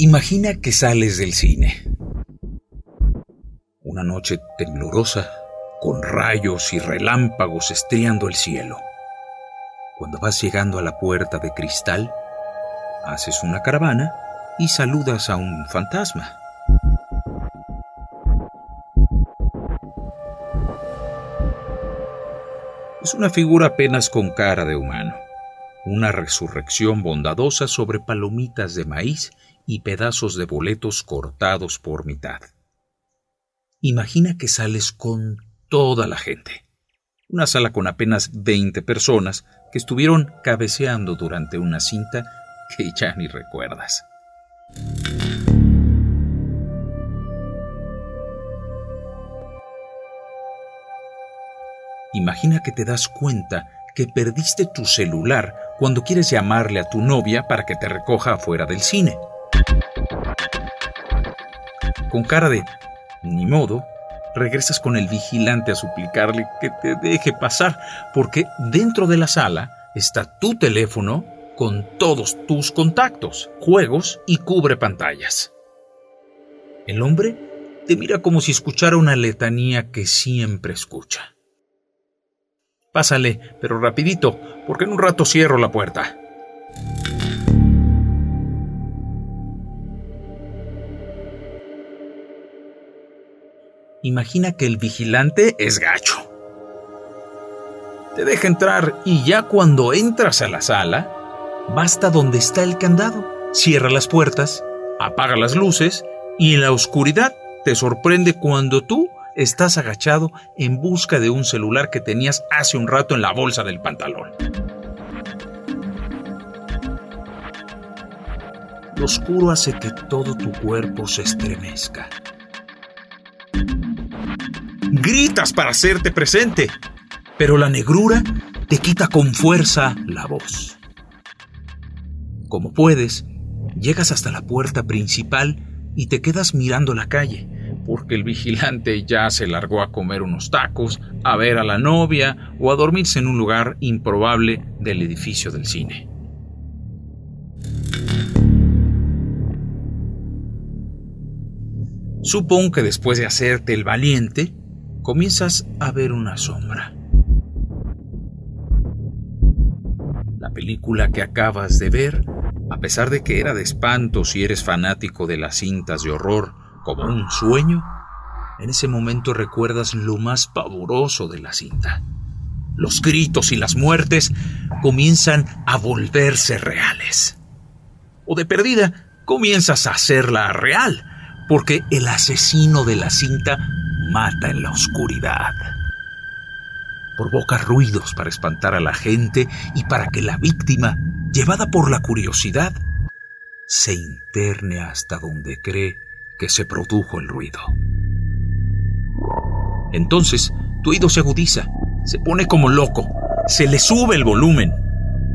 Imagina que sales del cine. Una noche temblorosa, con rayos y relámpagos estriando el cielo. Cuando vas llegando a la puerta de cristal, haces una caravana y saludas a un fantasma. Es una figura apenas con cara de humano, una resurrección bondadosa sobre palomitas de maíz y pedazos de boletos cortados por mitad. Imagina que sales con toda la gente. Una sala con apenas 20 personas que estuvieron cabeceando durante una cinta que ya ni recuerdas. Imagina que te das cuenta que perdiste tu celular cuando quieres llamarle a tu novia para que te recoja afuera del cine. Con cara de ni modo, regresas con el vigilante a suplicarle que te deje pasar, porque dentro de la sala está tu teléfono con todos tus contactos, juegos y cubre pantallas. El hombre te mira como si escuchara una letanía que siempre escucha. Pásale, pero rapidito, porque en un rato cierro la puerta. Imagina que el vigilante es gacho. Te deja entrar y ya cuando entras a la sala, basta donde está el candado. Cierra las puertas, apaga las luces y en la oscuridad te sorprende cuando tú estás agachado en busca de un celular que tenías hace un rato en la bolsa del pantalón. Lo oscuro hace que todo tu cuerpo se estremezca. Gritas para hacerte presente, pero la negrura te quita con fuerza la voz. Como puedes, llegas hasta la puerta principal y te quedas mirando la calle, porque el vigilante ya se largó a comer unos tacos, a ver a la novia o a dormirse en un lugar improbable del edificio del cine. Supongo que después de hacerte el valiente, comienzas a ver una sombra. La película que acabas de ver, a pesar de que era de espanto si eres fanático de las cintas de horror como un sueño, en ese momento recuerdas lo más pavoroso de la cinta. Los gritos y las muertes comienzan a volverse reales. O de perdida, comienzas a hacerla real, porque el asesino de la cinta mata en la oscuridad. Provoca ruidos para espantar a la gente y para que la víctima, llevada por la curiosidad, se interne hasta donde cree que se produjo el ruido. Entonces, tu oído se agudiza, se pone como loco, se le sube el volumen.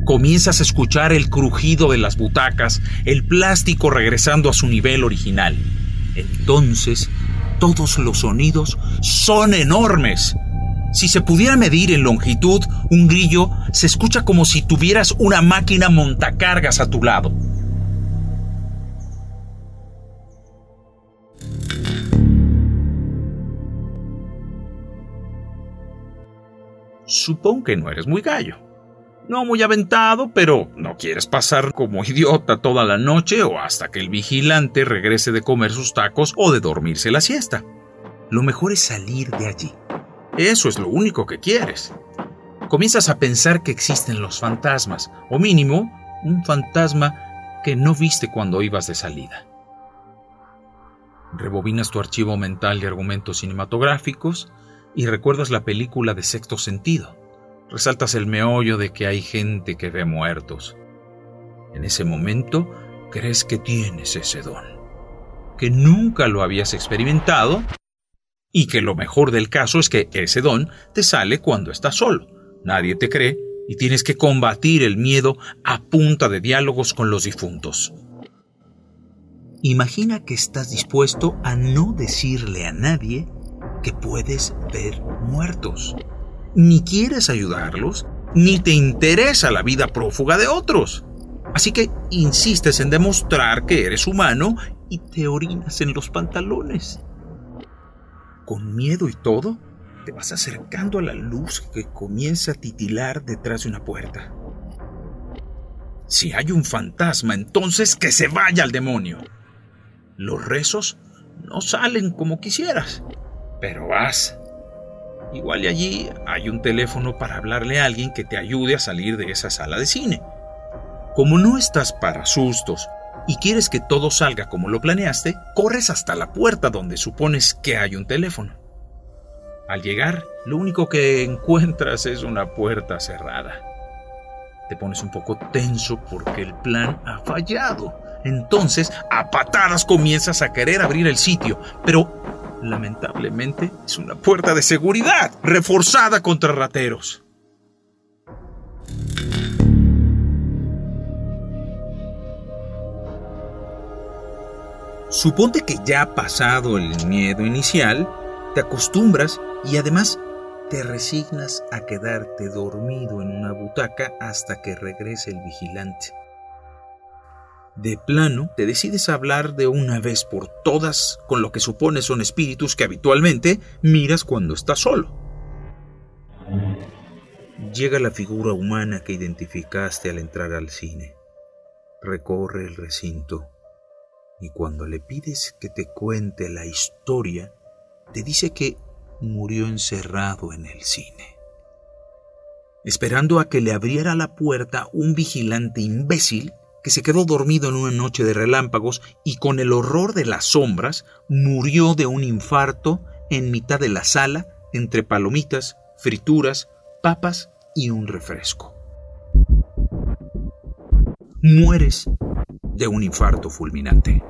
Comienzas a escuchar el crujido de las butacas, el plástico regresando a su nivel original. Entonces todos los sonidos son enormes. Si se pudiera medir en longitud, un grillo se escucha como si tuvieras una máquina montacargas a tu lado. Supongo que no eres muy gallo. No muy aventado, pero no quieres pasar como idiota toda la noche o hasta que el vigilante regrese de comer sus tacos o de dormirse la siesta. Lo mejor es salir de allí. Eso es lo único que quieres. Comienzas a pensar que existen los fantasmas, o mínimo, un fantasma que no viste cuando ibas de salida. Rebobinas tu archivo mental de argumentos cinematográficos y recuerdas la película de sexto sentido resaltas el meollo de que hay gente que ve muertos. En ese momento crees que tienes ese don, que nunca lo habías experimentado y que lo mejor del caso es que ese don te sale cuando estás solo. Nadie te cree y tienes que combatir el miedo a punta de diálogos con los difuntos. Imagina que estás dispuesto a no decirle a nadie que puedes ver muertos ni quieres ayudarlos, ni te interesa la vida prófuga de otros. Así que insistes en demostrar que eres humano y te orinas en los pantalones. Con miedo y todo, te vas acercando a la luz que comienza a titilar detrás de una puerta. Si hay un fantasma, entonces que se vaya al demonio. Los rezos no salen como quisieras, pero vas. Igual allí hay un teléfono para hablarle a alguien que te ayude a salir de esa sala de cine. Como no estás para sustos y quieres que todo salga como lo planeaste, corres hasta la puerta donde supones que hay un teléfono. Al llegar, lo único que encuentras es una puerta cerrada. Te pones un poco tenso porque el plan ha fallado. Entonces, a patadas comienzas a querer abrir el sitio, pero lamentablemente es una puerta de seguridad reforzada contra rateros. Suponte que ya ha pasado el miedo inicial, te acostumbras y además te resignas a quedarte dormido en una butaca hasta que regrese el vigilante. De plano, te decides hablar de una vez por todas con lo que supones son espíritus que habitualmente miras cuando estás solo. Llega la figura humana que identificaste al entrar al cine. Recorre el recinto y cuando le pides que te cuente la historia, te dice que murió encerrado en el cine. Esperando a que le abriera la puerta un vigilante imbécil que se quedó dormido en una noche de relámpagos y con el horror de las sombras murió de un infarto en mitad de la sala entre palomitas, frituras, papas y un refresco. Mueres de un infarto fulminante.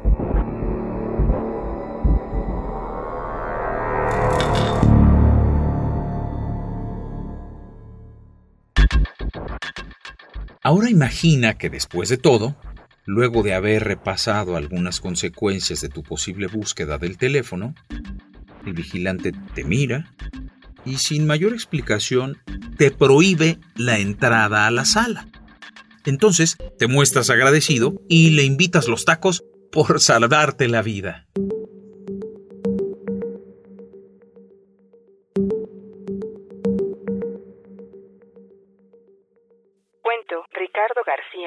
Ahora imagina que después de todo, luego de haber repasado algunas consecuencias de tu posible búsqueda del teléfono, el vigilante te mira y sin mayor explicación te prohíbe la entrada a la sala. Entonces te muestras agradecido y le invitas los tacos por salvarte la vida.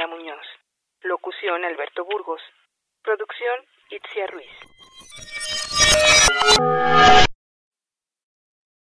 Muñoz. Locución Alberto Burgos. Producción Itzia Ruiz.